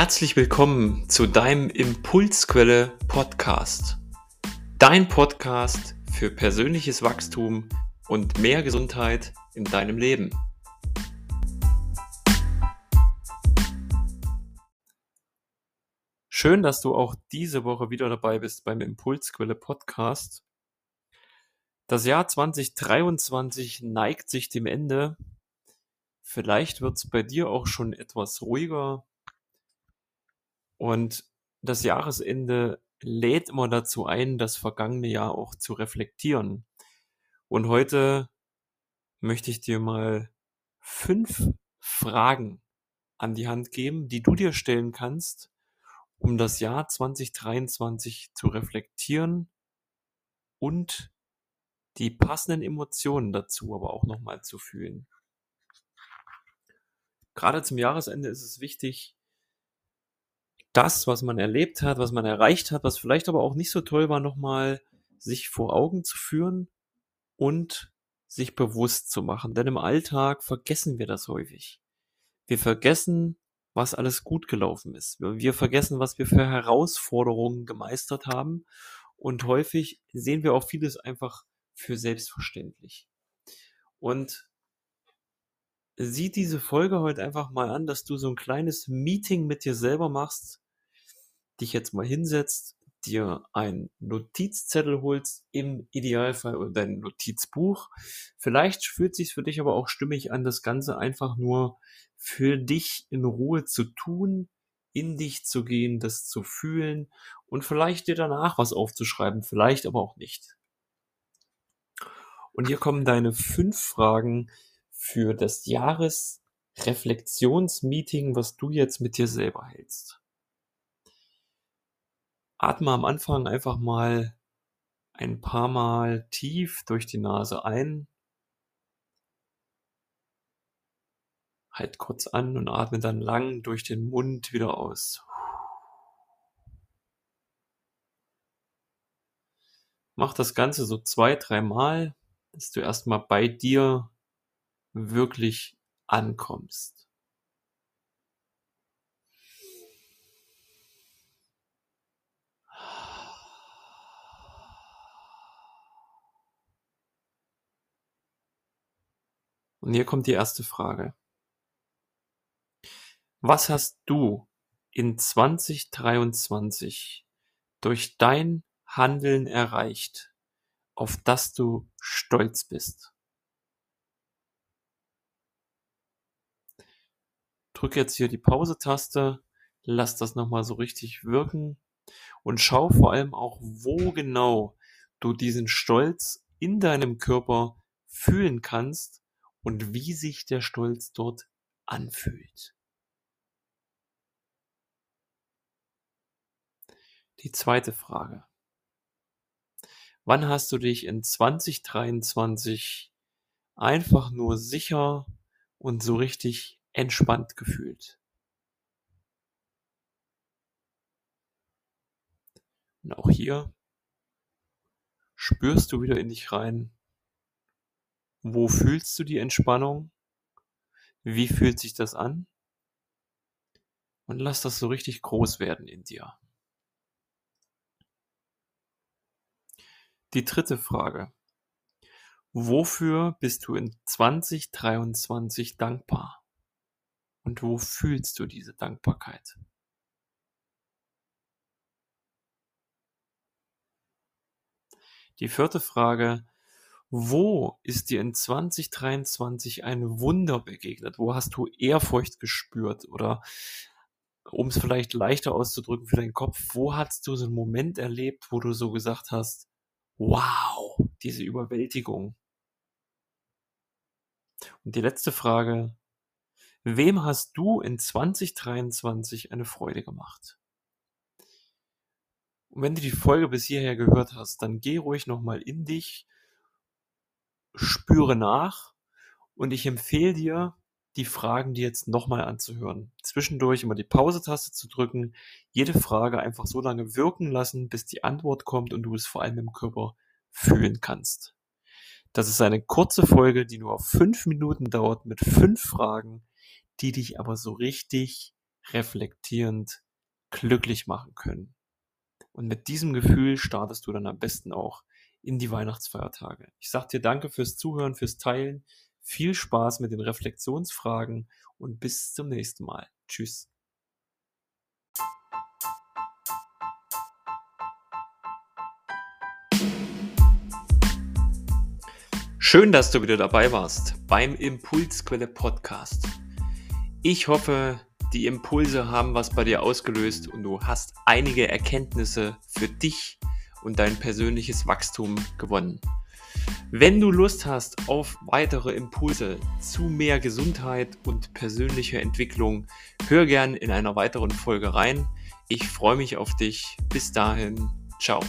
Herzlich willkommen zu deinem Impulsquelle Podcast. Dein Podcast für persönliches Wachstum und mehr Gesundheit in deinem Leben. Schön, dass du auch diese Woche wieder dabei bist beim Impulsquelle Podcast. Das Jahr 2023 neigt sich dem Ende. Vielleicht wird es bei dir auch schon etwas ruhiger, und das Jahresende lädt immer dazu ein, das vergangene Jahr auch zu reflektieren. Und heute möchte ich dir mal fünf Fragen an die Hand geben, die du dir stellen kannst, um das Jahr 2023 zu reflektieren und die passenden Emotionen dazu aber auch nochmal zu fühlen. Gerade zum Jahresende ist es wichtig, das, was man erlebt hat, was man erreicht hat, was vielleicht aber auch nicht so toll war, nochmal sich vor Augen zu führen und sich bewusst zu machen. Denn im Alltag vergessen wir das häufig. Wir vergessen, was alles gut gelaufen ist. Wir vergessen, was wir für Herausforderungen gemeistert haben. Und häufig sehen wir auch vieles einfach für selbstverständlich. Und sieh diese Folge heute einfach mal an, dass du so ein kleines Meeting mit dir selber machst, dich jetzt mal hinsetzt, dir ein Notizzettel holst, im Idealfall oder dein Notizbuch. Vielleicht fühlt sich für dich aber auch stimmig an, das Ganze einfach nur für dich in Ruhe zu tun, in dich zu gehen, das zu fühlen und vielleicht dir danach was aufzuschreiben, vielleicht aber auch nicht. Und hier kommen deine fünf Fragen, für das Jahresreflexionsmeeting, was du jetzt mit dir selber hältst. Atme am Anfang einfach mal ein paar Mal tief durch die Nase ein. Halt kurz an und atme dann lang durch den Mund wieder aus. Mach das Ganze so zwei, dreimal, dass du erstmal bei dir wirklich ankommst. Und hier kommt die erste Frage. Was hast du in 2023 durch dein Handeln erreicht, auf das du stolz bist? Drück jetzt hier die Pause-Taste, lass das nochmal so richtig wirken und schau vor allem auch, wo genau du diesen Stolz in deinem Körper fühlen kannst und wie sich der Stolz dort anfühlt. Die zweite Frage. Wann hast du dich in 2023 einfach nur sicher und so richtig entspannt gefühlt. Und auch hier spürst du wieder in dich rein. Wo fühlst du die Entspannung? Wie fühlt sich das an? Und lass das so richtig groß werden in dir. Die dritte Frage. Wofür bist du in 2023 dankbar? Und wo fühlst du diese Dankbarkeit? Die vierte Frage, wo ist dir in 2023 ein Wunder begegnet? Wo hast du Ehrfurcht gespürt? Oder um es vielleicht leichter auszudrücken für deinen Kopf, wo hast du so einen Moment erlebt, wo du so gesagt hast, wow, diese Überwältigung? Und die letzte Frage, Wem hast du in 2023 eine Freude gemacht? Und wenn du die Folge bis hierher gehört hast, dann geh ruhig nochmal in dich, spüre nach und ich empfehle dir, die Fragen dir jetzt nochmal anzuhören. Zwischendurch immer die Pause-Taste zu drücken, jede Frage einfach so lange wirken lassen, bis die Antwort kommt und du es vor allem im Körper fühlen kannst. Das ist eine kurze Folge, die nur auf fünf Minuten dauert mit fünf Fragen, die dich aber so richtig reflektierend, glücklich machen können. Und mit diesem Gefühl startest du dann am besten auch in die Weihnachtsfeiertage. Ich sage dir danke fürs Zuhören, fürs Teilen. Viel Spaß mit den Reflexionsfragen und bis zum nächsten Mal. Tschüss. Schön, dass du wieder dabei warst beim Impulsquelle Podcast. Ich hoffe, die Impulse haben was bei dir ausgelöst und du hast einige Erkenntnisse für dich und dein persönliches Wachstum gewonnen. Wenn du Lust hast auf weitere Impulse zu mehr Gesundheit und persönlicher Entwicklung, hör gern in einer weiteren Folge rein. Ich freue mich auf dich. Bis dahin, ciao.